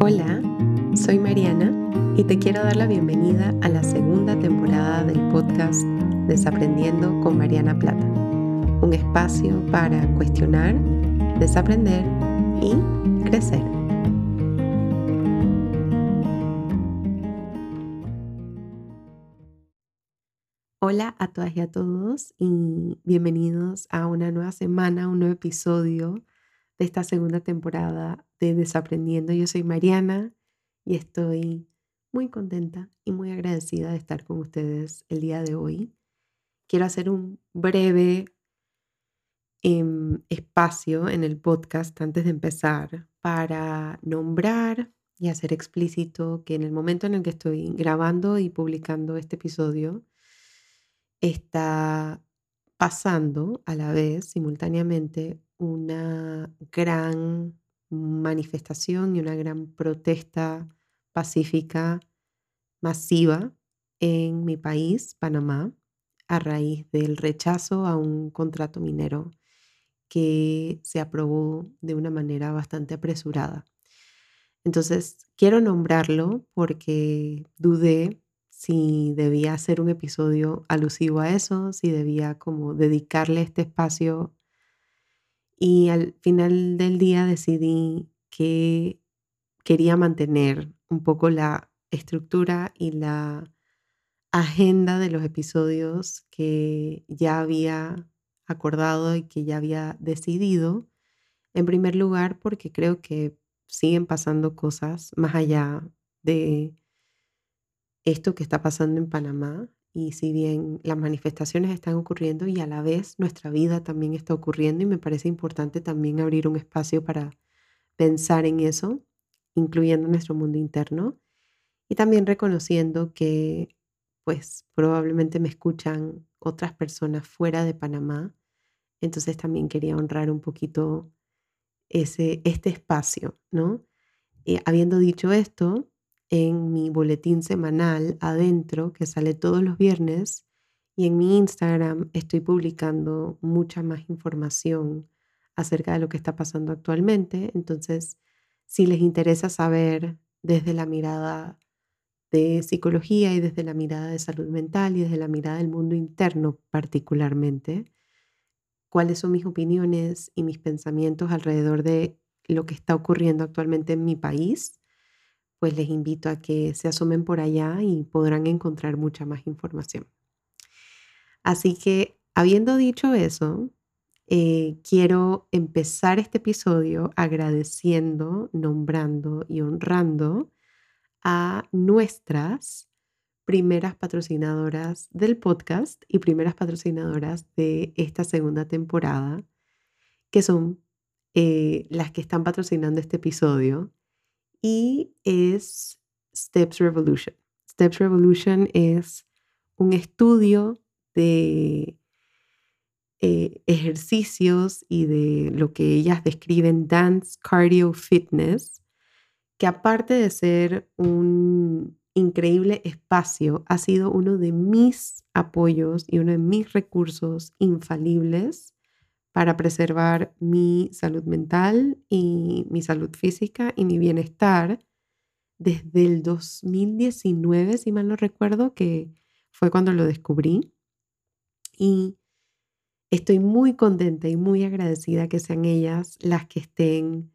Hola, soy Mariana y te quiero dar la bienvenida a la segunda temporada del podcast Desaprendiendo con Mariana Plata, un espacio para cuestionar, desaprender y crecer. Hola a todas y a todos y bienvenidos a una nueva semana, un nuevo episodio de esta segunda temporada de Desaprendiendo. Yo soy Mariana y estoy muy contenta y muy agradecida de estar con ustedes el día de hoy. Quiero hacer un breve em, espacio en el podcast antes de empezar para nombrar y hacer explícito que en el momento en el que estoy grabando y publicando este episodio, está pasando a la vez, simultáneamente, una gran manifestación y una gran protesta pacífica masiva en mi país, Panamá, a raíz del rechazo a un contrato minero que se aprobó de una manera bastante apresurada. Entonces, quiero nombrarlo porque dudé si debía hacer un episodio alusivo a eso, si debía como dedicarle este espacio y al final del día decidí que quería mantener un poco la estructura y la agenda de los episodios que ya había acordado y que ya había decidido. En primer lugar, porque creo que siguen pasando cosas más allá de esto que está pasando en Panamá y si bien las manifestaciones están ocurriendo y a la vez nuestra vida también está ocurriendo y me parece importante también abrir un espacio para pensar en eso, incluyendo nuestro mundo interno y también reconociendo que pues probablemente me escuchan otras personas fuera de Panamá, entonces también quería honrar un poquito ese, este espacio, ¿no? Eh, habiendo dicho esto, en mi boletín semanal adentro que sale todos los viernes y en mi Instagram estoy publicando mucha más información acerca de lo que está pasando actualmente. Entonces, si les interesa saber desde la mirada de psicología y desde la mirada de salud mental y desde la mirada del mundo interno particularmente, cuáles son mis opiniones y mis pensamientos alrededor de lo que está ocurriendo actualmente en mi país, pues les invito a que se asomen por allá y podrán encontrar mucha más información. Así que, habiendo dicho eso, eh, quiero empezar este episodio agradeciendo, nombrando y honrando a nuestras primeras patrocinadoras del podcast y primeras patrocinadoras de esta segunda temporada, que son eh, las que están patrocinando este episodio y es Steps Revolution. Steps Revolution es un estudio de eh, ejercicios y de lo que ellas describen dance, cardio, fitness, que aparte de ser un increíble espacio, ha sido uno de mis apoyos y uno de mis recursos infalibles para preservar mi salud mental y mi salud física y mi bienestar desde el 2019, si mal no recuerdo, que fue cuando lo descubrí. Y estoy muy contenta y muy agradecida que sean ellas las que estén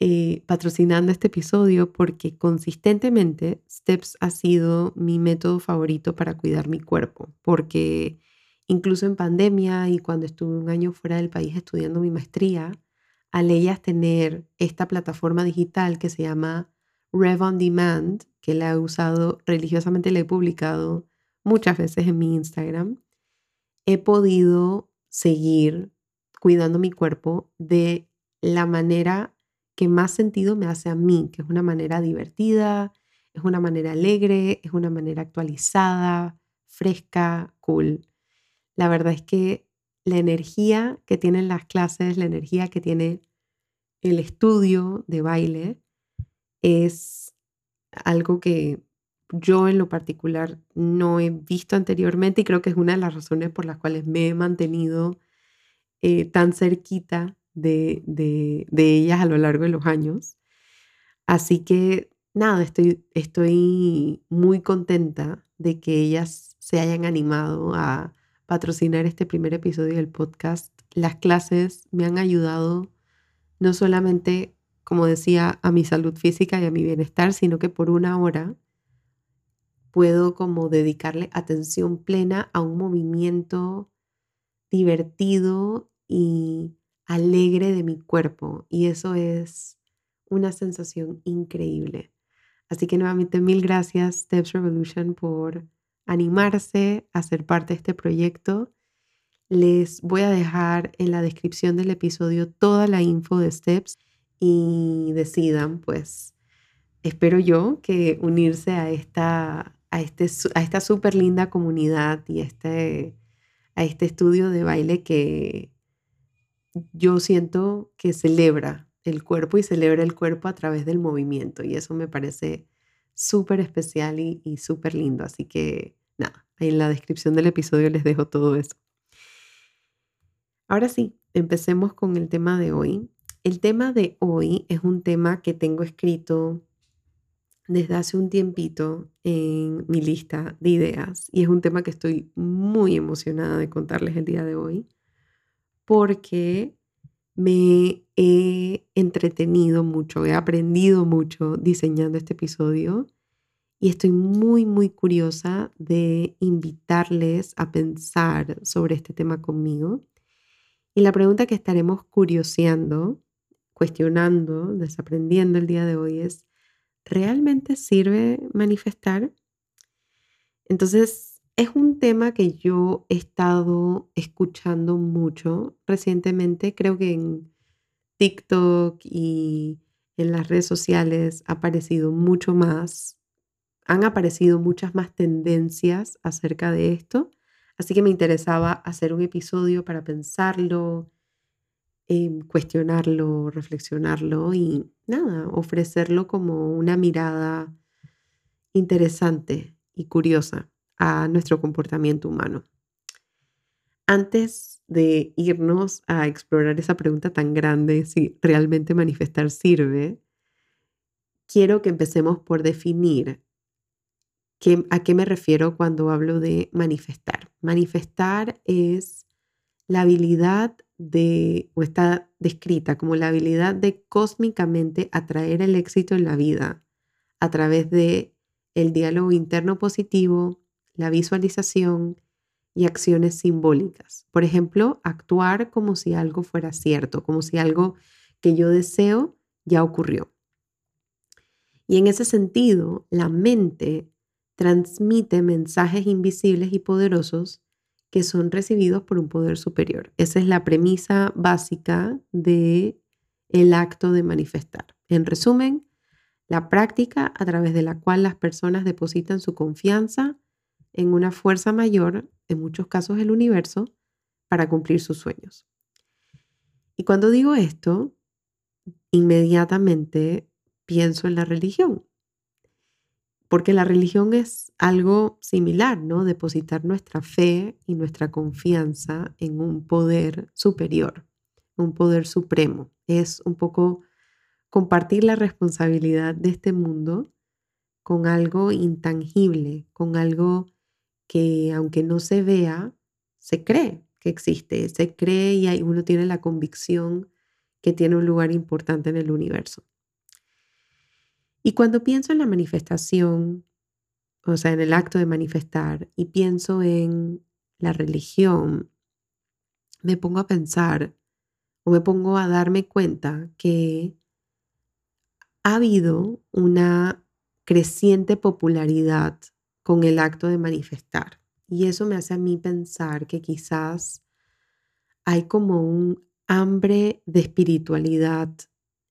eh, patrocinando este episodio porque consistentemente Steps ha sido mi método favorito para cuidar mi cuerpo, porque Incluso en pandemia y cuando estuve un año fuera del país estudiando mi maestría, al ellas tener esta plataforma digital que se llama Rev on Demand, que la he usado religiosamente, la he publicado muchas veces en mi Instagram, he podido seguir cuidando mi cuerpo de la manera que más sentido me hace a mí, que es una manera divertida, es una manera alegre, es una manera actualizada, fresca, cool. La verdad es que la energía que tienen las clases, la energía que tiene el estudio de baile es algo que yo en lo particular no he visto anteriormente y creo que es una de las razones por las cuales me he mantenido eh, tan cerquita de, de, de ellas a lo largo de los años. Así que nada, estoy, estoy muy contenta de que ellas se hayan animado a patrocinar este primer episodio del podcast. Las clases me han ayudado no solamente, como decía, a mi salud física y a mi bienestar, sino que por una hora puedo como dedicarle atención plena a un movimiento divertido y alegre de mi cuerpo. Y eso es una sensación increíble. Así que nuevamente mil gracias Steps Revolution por animarse a ser parte de este proyecto. Les voy a dejar en la descripción del episodio toda la info de Steps y decidan, pues, espero yo que unirse a esta, a este, a esta súper linda comunidad y este, a este estudio de baile que yo siento que celebra el cuerpo y celebra el cuerpo a través del movimiento. Y eso me parece súper especial y, súper lindo. Así que nada, en la descripción del episodio les dejo todo eso. Ahora sí, empecemos con el tema de hoy. El tema de hoy es un tema que tengo escrito desde hace un tiempito en mi lista de ideas y es un tema que estoy muy emocionada de contarles el día de hoy porque me he entretenido mucho, he aprendido mucho diseñando este episodio y estoy muy, muy curiosa de invitarles a pensar sobre este tema conmigo. Y la pregunta que estaremos curioseando, cuestionando, desaprendiendo el día de hoy es, ¿realmente sirve manifestar? Entonces, es un tema que yo he estado escuchando mucho recientemente. Creo que en TikTok y en las redes sociales ha aparecido mucho más, han aparecido muchas más tendencias acerca de esto. Así que me interesaba hacer un episodio para pensarlo, em, cuestionarlo, reflexionarlo y nada, ofrecerlo como una mirada interesante y curiosa a nuestro comportamiento humano. Antes de irnos a explorar esa pregunta tan grande, si realmente manifestar sirve, quiero que empecemos por definir a qué me refiero cuando hablo de manifestar. Manifestar es la habilidad de, o está descrita como la habilidad de cósmicamente atraer el éxito en la vida a través de el diálogo interno positivo, la visualización y acciones simbólicas. Por ejemplo, actuar como si algo fuera cierto, como si algo que yo deseo ya ocurrió. Y en ese sentido, la mente transmite mensajes invisibles y poderosos que son recibidos por un poder superior. Esa es la premisa básica de el acto de manifestar. En resumen, la práctica a través de la cual las personas depositan su confianza en una fuerza mayor, en muchos casos el universo, para cumplir sus sueños. Y cuando digo esto, inmediatamente pienso en la religión, porque la religión es algo similar, ¿no? Depositar nuestra fe y nuestra confianza en un poder superior, un poder supremo. Es un poco compartir la responsabilidad de este mundo con algo intangible, con algo que aunque no se vea, se cree que existe, se cree y uno tiene la convicción que tiene un lugar importante en el universo. Y cuando pienso en la manifestación, o sea, en el acto de manifestar, y pienso en la religión, me pongo a pensar o me pongo a darme cuenta que ha habido una creciente popularidad con el acto de manifestar. Y eso me hace a mí pensar que quizás hay como un hambre de espiritualidad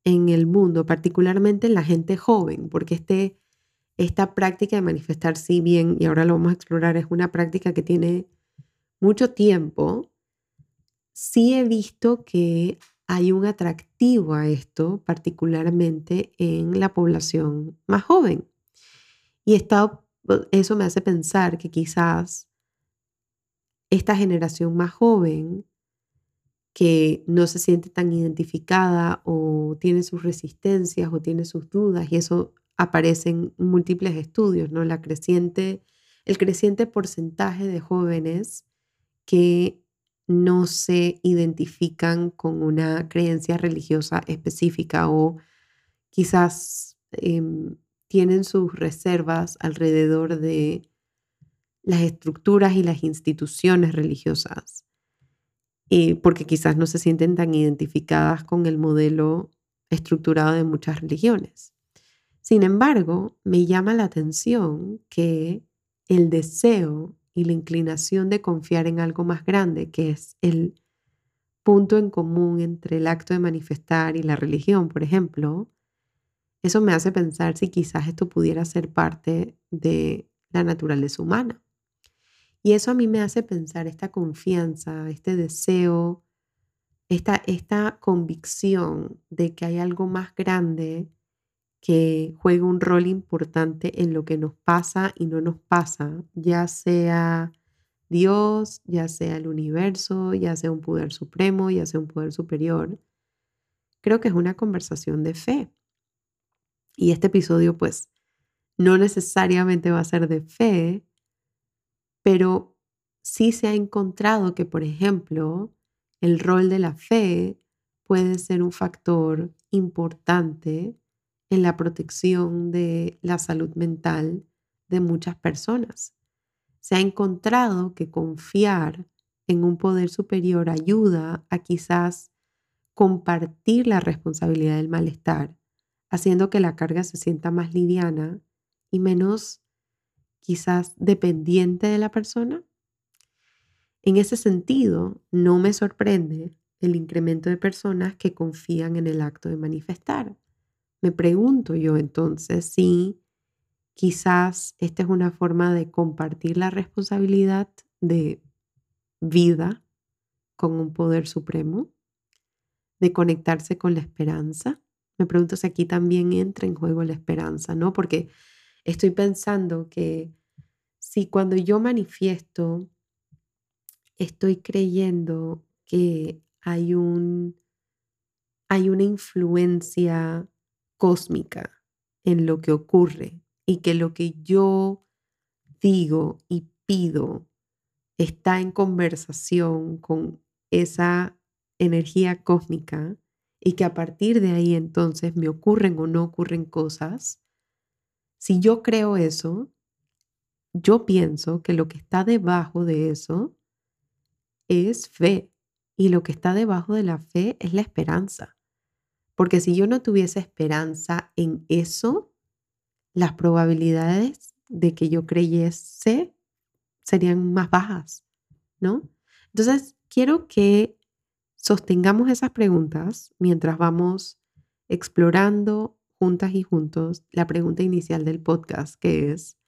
en el mundo, particularmente en la gente joven, porque este, esta práctica de manifestar, si bien, y ahora lo vamos a explorar, es una práctica que tiene mucho tiempo, sí he visto que hay un atractivo a esto, particularmente en la población más joven. Y eso me hace pensar que quizás esta generación más joven que no se siente tan identificada o tiene sus resistencias o tiene sus dudas y eso aparece en múltiples estudios, ¿no? La creciente, el creciente porcentaje de jóvenes que no se identifican con una creencia religiosa específica o quizás em, tienen sus reservas alrededor de las estructuras y las instituciones religiosas, eh, porque quizás no se sienten tan identificadas con el modelo estructurado de muchas religiones. Sin embargo, me llama la atención que el deseo y la inclinación de confiar en algo más grande, que es el punto en común entre el acto de manifestar y la religión, por ejemplo, eso me hace pensar si quizás esto pudiera ser parte de la naturaleza humana. Y eso a mí me hace pensar esta confianza, este deseo, esta, esta convicción de que hay algo más grande que juega un rol importante en lo que nos pasa y no nos pasa, ya sea Dios, ya sea el universo, ya sea un poder supremo, ya sea un poder superior. Creo que es una conversación de fe. Y este episodio pues no necesariamente va a ser de fe, pero sí se ha encontrado que, por ejemplo, el rol de la fe puede ser un factor importante en la protección de la salud mental de muchas personas. Se ha encontrado que confiar en un poder superior ayuda a quizás compartir la responsabilidad del malestar haciendo que la carga se sienta más liviana y menos quizás dependiente de la persona. En ese sentido, no me sorprende el incremento de personas que confían en el acto de manifestar. Me pregunto yo entonces si quizás esta es una forma de compartir la responsabilidad de vida con un poder supremo, de conectarse con la esperanza me pregunto si aquí también entra en juego la esperanza, ¿no? Porque estoy pensando que si cuando yo manifiesto estoy creyendo que hay un hay una influencia cósmica en lo que ocurre y que lo que yo digo y pido está en conversación con esa energía cósmica, y que a partir de ahí entonces me ocurren o no ocurren cosas, si yo creo eso, yo pienso que lo que está debajo de eso es fe y lo que está debajo de la fe es la esperanza. Porque si yo no tuviese esperanza en eso, las probabilidades de que yo creyese serían más bajas, ¿no? Entonces, quiero que Sostengamos esas preguntas mientras vamos explorando juntas y juntos la pregunta inicial del podcast, que es,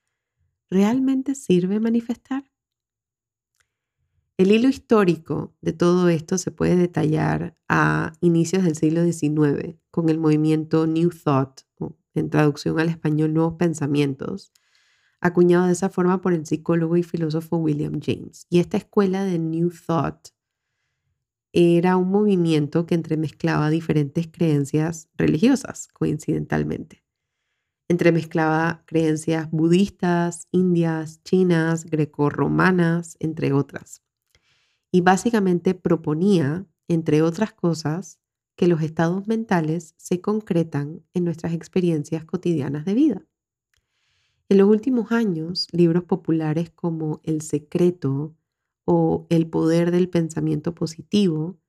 ¿realmente sirve manifestar? El hilo histórico de todo esto se puede detallar a inicios del siglo XIX con el movimiento New Thought, en traducción al español Nuevos Pensamientos, acuñado de esa forma por el psicólogo y filósofo William James. Y esta escuela de New Thought era un movimiento que entremezclaba diferentes creencias religiosas, coincidentalmente. Entremezclaba creencias budistas, indias, chinas, grecorromanas, entre otras. Y básicamente proponía, entre otras cosas, que los estados mentales se concretan en nuestras experiencias cotidianas de vida. En los últimos años, libros populares como El Secreto, o el poder del pensamiento positivo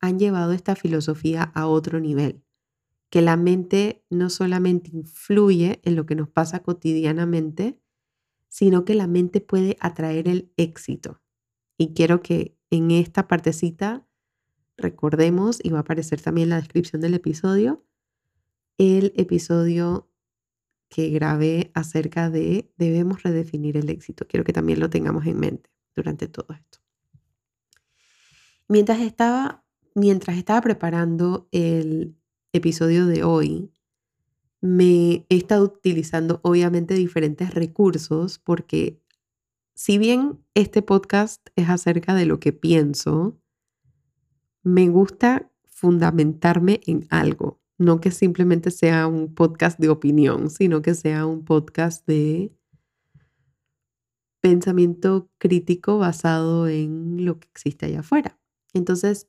han llevado esta filosofía a otro nivel, que la mente no solamente influye en lo que nos pasa cotidianamente, sino que la mente puede atraer el éxito. Y quiero que en esta partecita recordemos, y va a aparecer también en la descripción del episodio, el episodio que grabé acerca de debemos redefinir el éxito. Quiero que también lo tengamos en mente durante todo esto. Mientras estaba, mientras estaba preparando el episodio de hoy, me he estado utilizando obviamente diferentes recursos porque si bien este podcast es acerca de lo que pienso, me gusta fundamentarme en algo, no que simplemente sea un podcast de opinión, sino que sea un podcast de pensamiento crítico basado en lo que existe allá afuera. Entonces,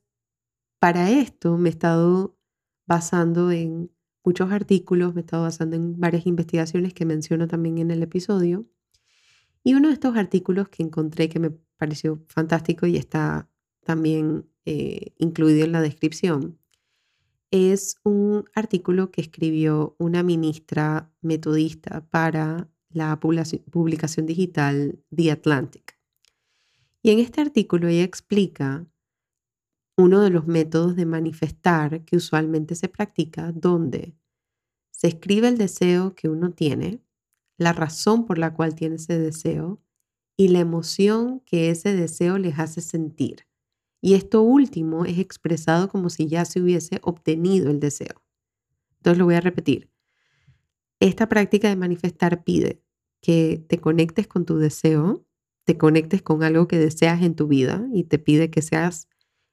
para esto me he estado basando en muchos artículos, me he estado basando en varias investigaciones que menciono también en el episodio. Y uno de estos artículos que encontré que me pareció fantástico y está también eh, incluido en la descripción es un artículo que escribió una ministra metodista para la publicación digital The Atlantic. Y en este artículo ella explica uno de los métodos de manifestar que usualmente se practica, donde se escribe el deseo que uno tiene, la razón por la cual tiene ese deseo y la emoción que ese deseo les hace sentir. Y esto último es expresado como si ya se hubiese obtenido el deseo. Entonces lo voy a repetir. Esta práctica de manifestar pide que te conectes con tu deseo, te conectes con algo que deseas en tu vida y te pide que seas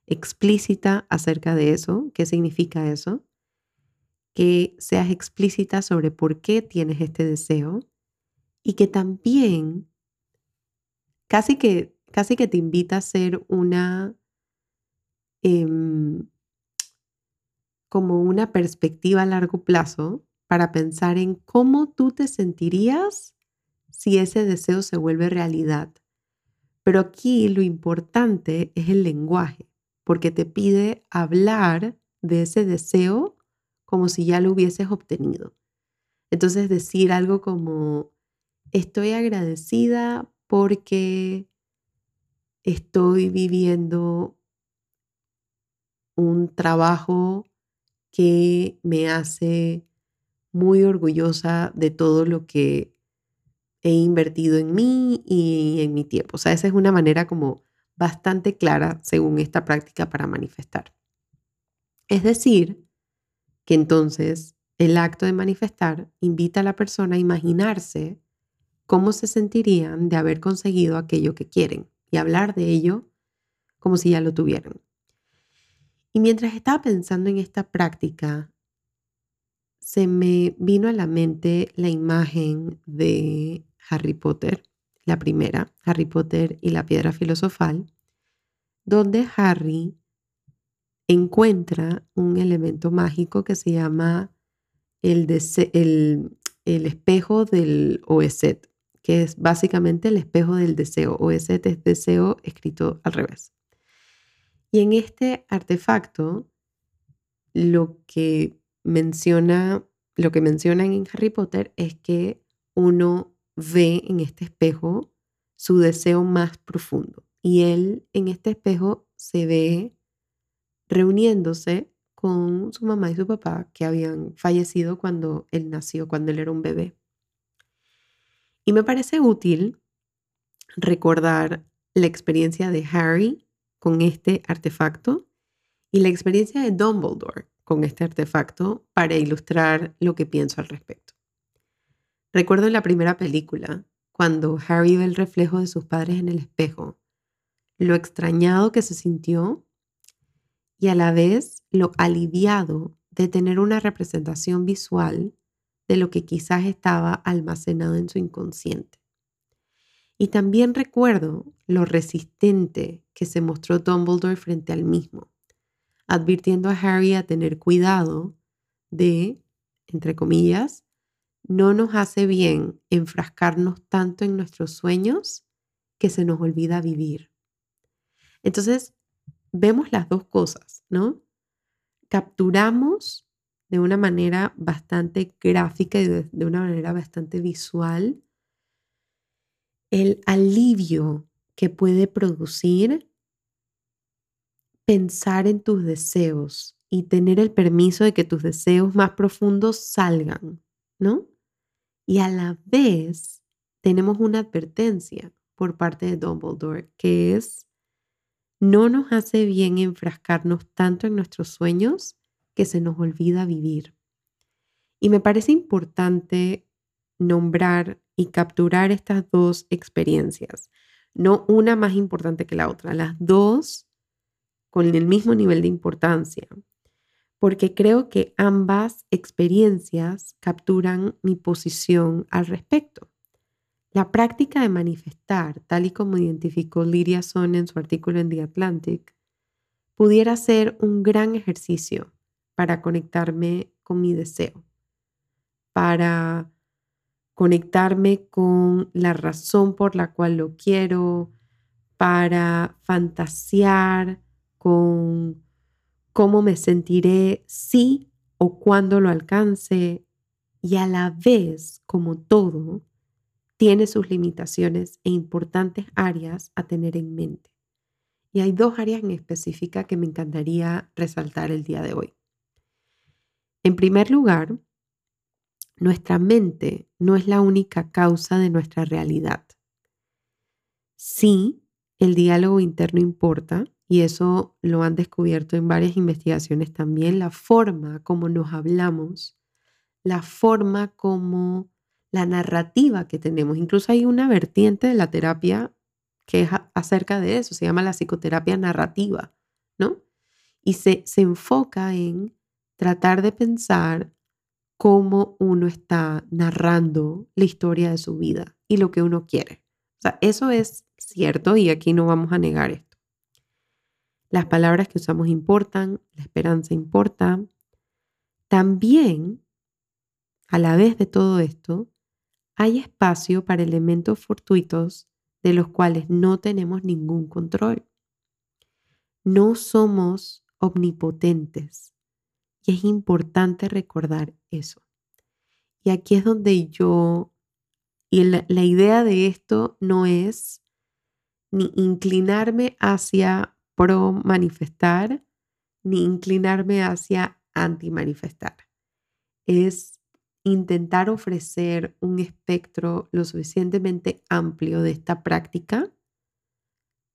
explícita acerca de eso, qué significa eso, que seas explícita sobre por qué tienes este deseo y que también casi que, casi que te invita a ser una Em, como una perspectiva a largo plazo para pensar en cómo tú te sentirías si ese deseo se vuelve realidad. Pero aquí lo importante es el lenguaje, porque te pide hablar de ese deseo como si ya lo hubieses obtenido. Entonces decir algo como, estoy agradecida porque estoy viviendo un trabajo que me hace muy orgullosa de todo lo que he invertido en mí y en mi tiempo. O sea, esa es una manera como bastante clara según esta práctica para manifestar. Es decir, que entonces el acto de manifestar invita a la persona a imaginarse cómo se sentirían de haber conseguido aquello que quieren y hablar de ello como si ya lo tuvieran. Y mientras estaba pensando en esta práctica, se me vino a la mente la imagen de Harry Potter, la primera, Harry Potter y la piedra filosofal, donde Harry encuentra un elemento mágico que se llama el, el, espejo del Oeset, que es básicamente el espejo del deseo. Oeset es deseo escrito al revés. Y en este artefacto, lo que menciona, lo que mencionan en Harry Potter es que uno ve en este espejo su deseo más profundo. Y él en este espejo se ve reuniéndose con su mamá y su papá que habían fallecido cuando él nació, cuando él era un bebé. Y me parece útil recordar la experiencia de Harry con este artefacto y la experiencia de Dumbledore con este artefacto para ilustrar lo que pienso al respecto. Recuerdo en la primera película, cuando Harry ve el reflejo de sus padres en el espejo, lo extrañado que se sintió y a la vez lo aliviado de tener una representación visual de lo que quizás estaba almacenado en su inconsciente. Y también recuerdo lo resistente que se mostró Dumbledore frente al mismo, advirtiendo a Harry a tener cuidado de, entre comillas, no nos hace bien enfrascarnos tanto en nuestros sueños que se nos olvida vivir. Entonces, vemos las dos cosas, ¿no? Capturamos de una manera bastante gráfica y de, una manera bastante visual el alivio que puede producir pensar en tus deseos y tener el permiso de que tus deseos más profundos salgan, ¿no? Y a la vez tenemos una advertencia por parte de Dumbledore que es no nos hace bien enfrascarnos tanto en nuestros sueños que se nos olvida vivir. Y me parece importante nombrar y capturar estas dos experiencias, no una más importante que la otra, las dos con el mismo nivel de importancia, porque creo que ambas experiencias capturan mi posición al respecto. La práctica de manifestar, tal y como identificó Lydia Son en su artículo en The Atlantic, pudiera ser un gran ejercicio para conectarme con mi deseo, para conectarme con la razón por la cual lo quiero, para fantasear con cómo me sentiré si o cuando lo alcance y a la vez, como todo, tiene sus limitaciones e importantes áreas a tener en mente. Y hay dos áreas en específica que me encantaría resaltar el día de hoy. En primer lugar, nuestra mente no es la única causa de nuestra realidad. Sí, el diálogo interno importa y eso lo han descubierto en varias investigaciones también, la forma como nos hablamos, la forma como la narrativa que tenemos. Incluso hay una vertiente de la terapia que es acerca de eso, se llama la psicoterapia narrativa, ¿no? Y se, se enfoca en tratar de pensar cómo uno está narrando la historia de su vida y lo que uno quiere. O sea, eso es cierto y aquí no vamos a negar esto. Las palabras que usamos importan, la esperanza importa. También, a la vez de todo esto, hay espacio para elementos fortuitos de los cuales no tenemos ningún control. No somos omnipotentes y es importante recordar eso. Y aquí es donde yo, y la, la idea de esto no es ni inclinarme hacia pro manifestar, ni inclinarme hacia anti manifestar. Es intentar ofrecer un espectro lo suficientemente amplio de esta práctica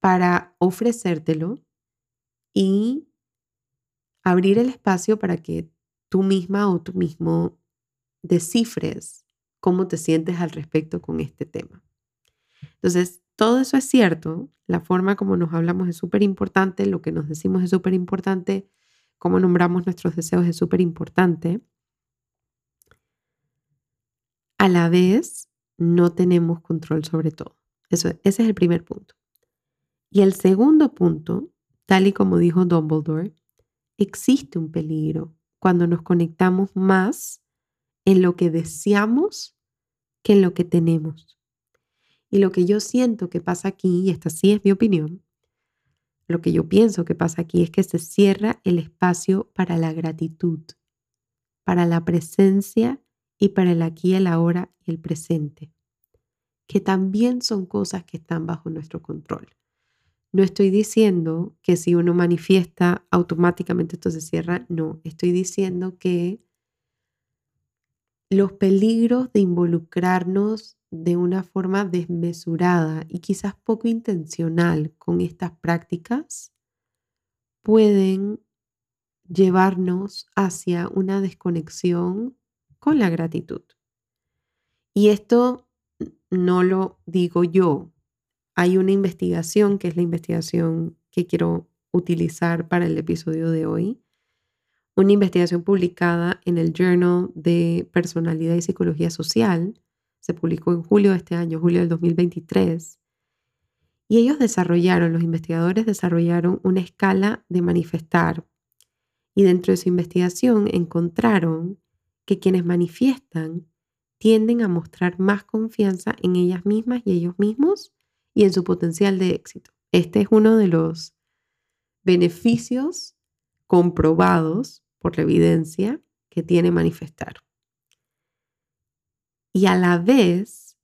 para ofrecértelo y abrir el espacio para que tú misma o tú mismo descifres cómo te sientes al respecto con este tema. Entonces, todo eso es cierto, la forma como nos hablamos es súper importante, lo que nos decimos es súper importante, cómo nombramos nuestros deseos es súper importante. A la vez, no tenemos control sobre todo. Eso, ese es el primer punto. Y el segundo punto, tal y como dijo Dumbledore, existe un peligro cuando nos conectamos más en lo que deseamos que en lo que tenemos. Y lo que yo siento que pasa aquí, y esta sí es mi opinión, lo que yo pienso que pasa aquí es que se cierra el espacio para la gratitud, para la presencia y para el aquí, el ahora y el presente, que también son cosas que están bajo nuestro control. No estoy diciendo que si uno manifiesta automáticamente esto se cierra, no, estoy diciendo que los peligros de involucrarnos de una forma desmesurada y quizás poco intencional con estas prácticas pueden llevarnos hacia una desconexión con la gratitud. Y esto no lo digo yo. Hay una investigación, que es la investigación que quiero utilizar para el episodio de hoy, una investigación publicada en el Journal de Personalidad y Psicología Social, se publicó en julio de este año, julio del 2023. Y ellos desarrollaron, los investigadores desarrollaron una escala de manifestar. Y dentro de su investigación encontraron que quienes manifiestan tienden a mostrar más confianza en ellas mismas y ellos mismos y en su potencial de éxito. Este es uno de los beneficios comprobados por la evidencia que tiene manifestar y a la vez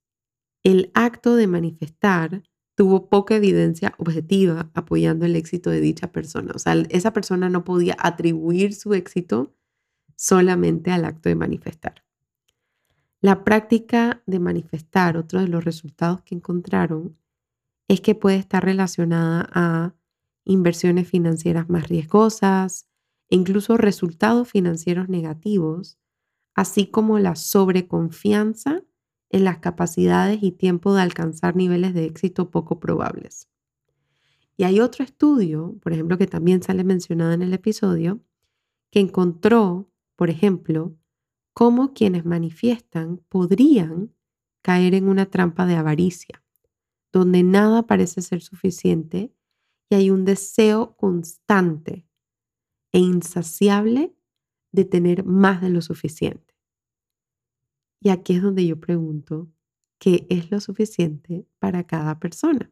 el acto de manifestar tuvo poca evidencia objetiva apoyando el éxito de dicha persona. O sea, esa persona no podía atribuir su éxito solamente al acto de manifestar. La práctica de manifestar, otro de los resultados que encontraron, es que puede estar relacionada a inversiones financieras más riesgosas, incluso resultados financieros negativos así como la sobreconfianza en las capacidades y tiempo de alcanzar niveles de éxito poco probables. Y hay otro estudio, por ejemplo, que también sale mencionado en el episodio, que encontró, por ejemplo, cómo quienes manifiestan podrían caer en una trampa de avaricia, donde nada parece ser suficiente y hay un deseo constante e insaciable de tener más de lo suficiente. Y aquí es donde yo pregunto, ¿qué es lo suficiente para cada persona?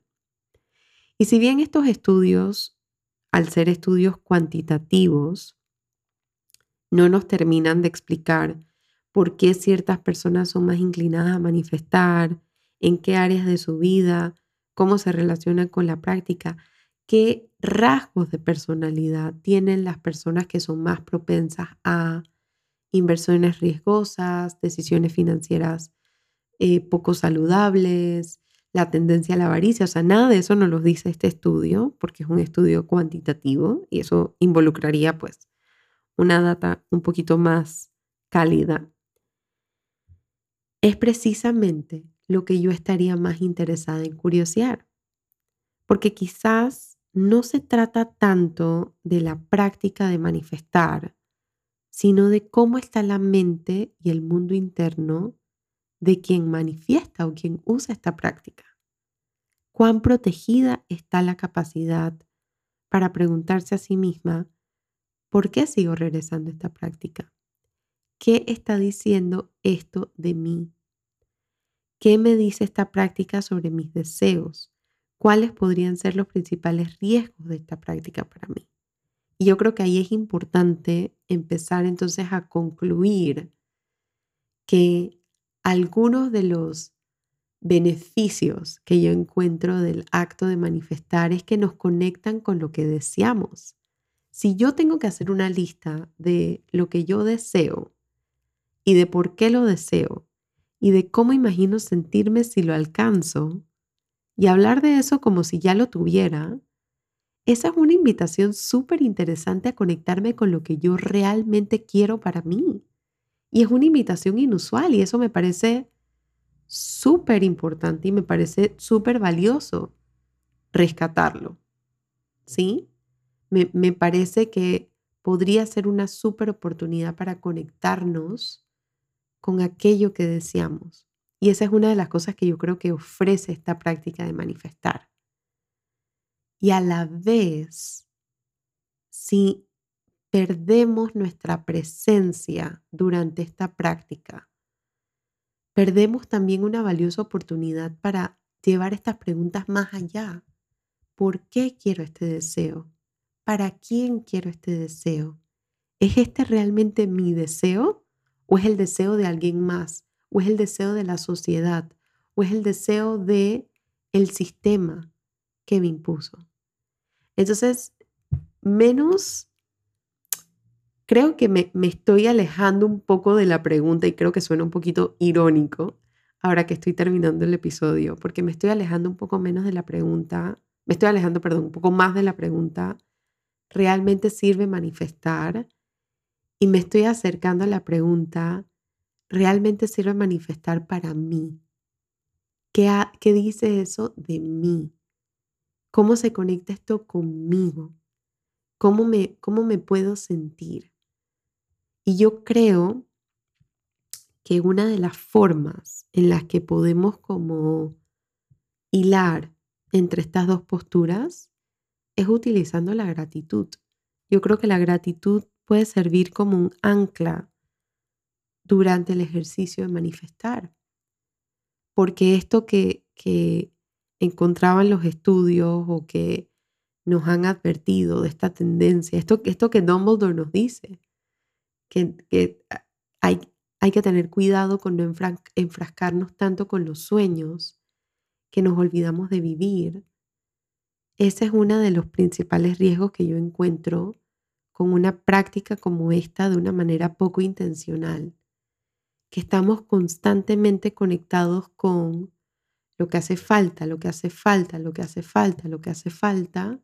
Y si bien estos estudios, al ser estudios cuantitativos, no nos terminan de explicar por qué ciertas personas son más inclinadas a manifestar, en qué áreas de su vida, cómo se relacionan con la práctica, qué rasgos de personalidad tienen las personas que son más propensas a inversiones riesgosas, decisiones financieras eh, poco saludables, la tendencia a la avaricia. O sea, nada de eso nos lo dice este estudio, porque es un estudio cuantitativo y eso involucraría pues una data un poquito más cálida. Es precisamente lo que yo estaría más interesada en curiosear, porque quizás no se trata tanto de la práctica de manifestar, sino de cómo está la mente y el mundo interno de quien manifiesta o quien usa esta práctica. Cuán protegida está la capacidad para preguntarse a sí misma, ¿por qué sigo regresando a esta práctica? ¿Qué está diciendo esto de mí? ¿Qué me dice esta práctica sobre mis deseos? ¿Cuáles podrían ser los principales riesgos de esta práctica para mí? Y yo creo que ahí es importante empezar entonces a concluir que algunos de los beneficios que yo encuentro del acto de manifestar es que nos conectan con lo que deseamos. Si yo tengo que hacer una lista de lo que yo deseo y de por qué lo deseo y de cómo imagino sentirme si lo alcanzo y hablar de eso como si ya lo tuviera, esa es una invitación súper interesante a conectarme con lo que yo realmente quiero para mí. Y es una invitación inusual y eso me parece súper importante y me parece súper valioso rescatarlo. ¿Sí? Me, me, parece que podría ser una súper oportunidad para conectarnos con aquello que deseamos. Y esa es una de las cosas que yo creo que ofrece esta práctica de manifestar. Y a la vez, si perdemos nuestra presencia durante esta práctica, perdemos también una valiosa oportunidad para llevar estas preguntas más allá. ¿Por qué quiero este deseo? ¿Para quién quiero este deseo? ¿Es este realmente mi deseo o es el deseo de alguien más? ¿O es el deseo de la sociedad? ¿O es el deseo de el sistema que me impuso? Entonces, menos Creo que me, estoy alejando un poco de la pregunta y creo que suena un poquito irónico ahora que estoy terminando el episodio, porque me estoy alejando un poco menos de la pregunta, me estoy alejando, perdón, un poco más de la pregunta, ¿realmente sirve manifestar? Y me estoy acercando a la pregunta, ¿realmente sirve manifestar para mí? ¿Qué, ¿Qué dice eso de mí? ¿Cómo se conecta esto conmigo? ¿Cómo me, cómo me puedo sentir? Y yo creo que una de las formas en las que podemos como hilar entre estas dos posturas es utilizando la gratitud. Yo creo que la gratitud puede servir como un ancla durante el ejercicio de manifestar. Porque esto que, que encontraban los estudios o que nos han advertido de esta tendencia, esto, esto que Dumbledore nos dice, que, hay, hay que tener cuidado con no enfrascarnos tanto con los sueños que nos olvidamos de vivir. Ese es uno de los principales riesgos que yo encuentro con una práctica como esta de una manera poco intencional, que estamos constantemente conectados con lo que hace falta, lo que hace falta, lo que hace falta, lo que hace falta,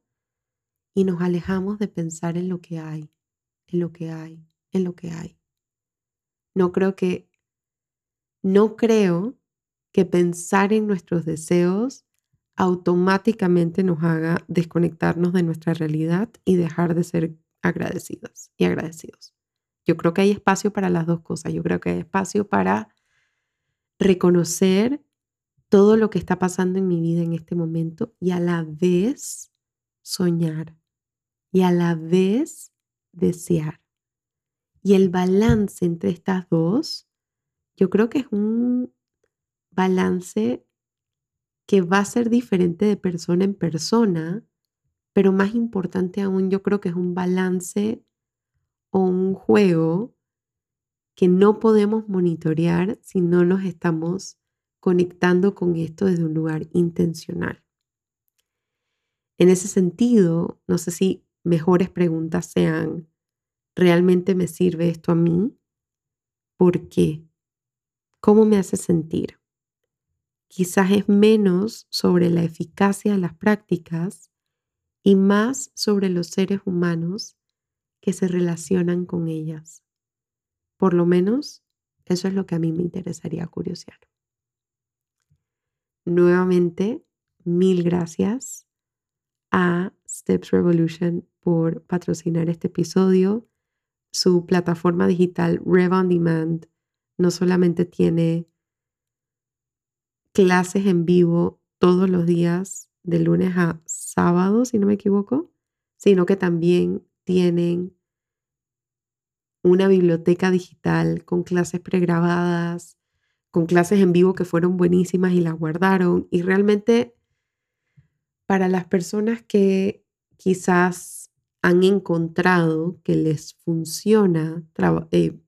y nos alejamos de pensar en lo que hay, en lo que hay, en lo que hay. No creo que, no creo que pensar en nuestros deseos automáticamente nos haga desconectarnos de nuestra realidad y dejar de ser agradecidas y agradecidos. Yo creo que hay espacio para las dos cosas. Yo creo que hay espacio para reconocer todo lo que está pasando en mi vida en este momento y a la vez soñar y a la vez desear. Y el balance entre estas dos, yo creo que es un balance que va a ser diferente de persona en persona, pero más importante aún, yo creo que es un balance o un juego que no podemos monitorear si no nos estamos conectando con esto desde un lugar intencional. En ese sentido, no sé si mejores preguntas sean, ¿realmente me sirve esto a mí? ¿Por qué? ¿Cómo me hace sentir? Quizás es menos sobre la eficacia de las prácticas y más sobre los seres humanos que se relacionan con ellas. Por lo menos, eso es lo que a mí me interesaría curiosear. Nuevamente, mil gracias a Steps Revolution por patrocinar este episodio. Su plataforma digital Rev On Demand no solamente tiene clases en vivo todos los días de lunes a sábado, si no me equivoco, sino que también tienen una biblioteca digital con clases pregrabadas, con clases en vivo que fueron buenísimas y las guardaron. Y realmente para las personas que quizás han encontrado que les funciona eh,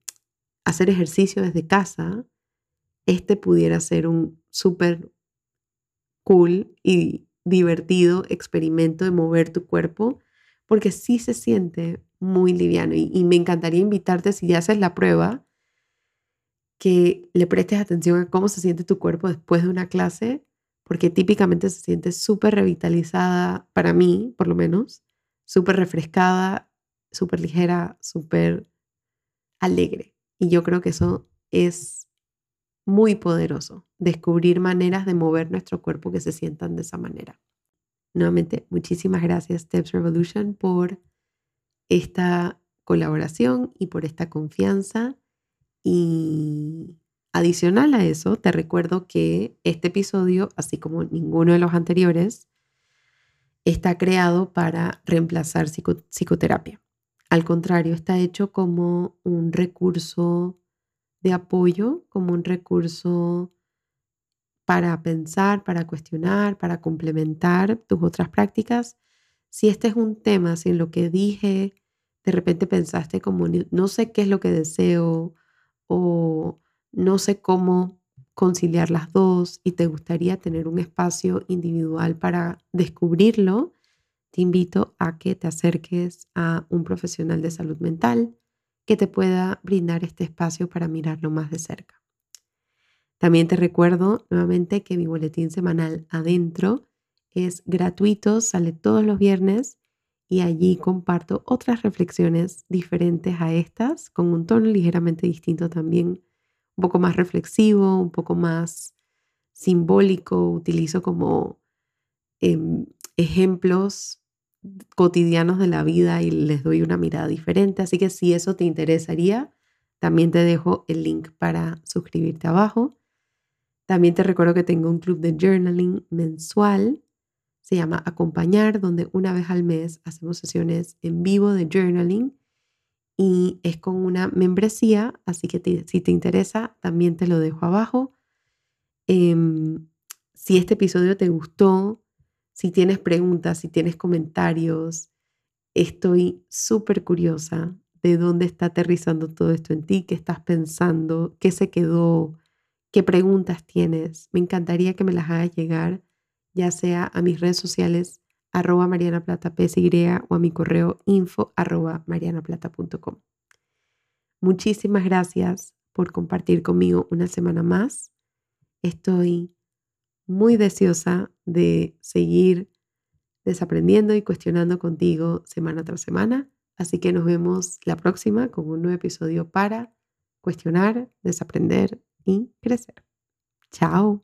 hacer ejercicio desde casa, este pudiera ser un súper cool y divertido experimento de mover tu cuerpo, porque sí se siente muy liviano. Y, me encantaría invitarte, si ya haces la prueba, que le prestes atención a cómo se siente tu cuerpo después de una clase, porque típicamente se siente súper revitalizada, para mí por lo menos, súper refrescada, súper ligera, súper alegre. Y yo creo que eso es muy poderoso, descubrir maneras de mover nuestro cuerpo que se sientan de esa manera. Nuevamente, muchísimas gracias Steps Revolution por esta colaboración y por esta confianza. Y adicional a eso, te recuerdo que este episodio, así como ninguno de los anteriores, está creado para reemplazar psicoterapia. Al contrario, está hecho como un recurso de apoyo, como un recurso para pensar, para cuestionar, para complementar tus otras prácticas si este es un tema, si en lo que dije de repente pensaste como no sé qué es lo que deseo o no sé cómo conciliar las dos y te gustaría tener un espacio individual para descubrirlo, te invito a que te acerques a un profesional de salud mental que te pueda brindar este espacio para mirarlo más de cerca. También te recuerdo nuevamente que mi boletín semanal adentro es gratuito, sale todos los viernes y allí comparto otras reflexiones diferentes a estas, con un tono ligeramente distinto también, un poco más reflexivo, un poco más simbólico, utilizo como em, ejemplos cotidianos de la vida y les doy una mirada diferente, así que si eso te interesaría, también te dejo el link para suscribirte abajo. También te recuerdo que tengo un club de journaling mensual se llama Acompañar, donde una vez al mes hacemos sesiones en vivo de journaling y es con una membresía, así que si te interesa, también te lo dejo abajo. Em, si este episodio te gustó, si tienes preguntas, si tienes comentarios, estoy súper curiosa de dónde está aterrizando todo esto en ti, qué estás pensando, qué se quedó, qué preguntas tienes. Me encantaría que me las hagas llegar ya sea a mis redes sociales arroba marianaplata o a mi correo info arroba marianaplata.com. Muchísimas gracias por compartir conmigo una semana más. Estoy muy deseosa de seguir desaprendiendo y cuestionando contigo semana tras semana. Así que nos vemos la próxima con un nuevo episodio para cuestionar, desaprender y crecer. Chao.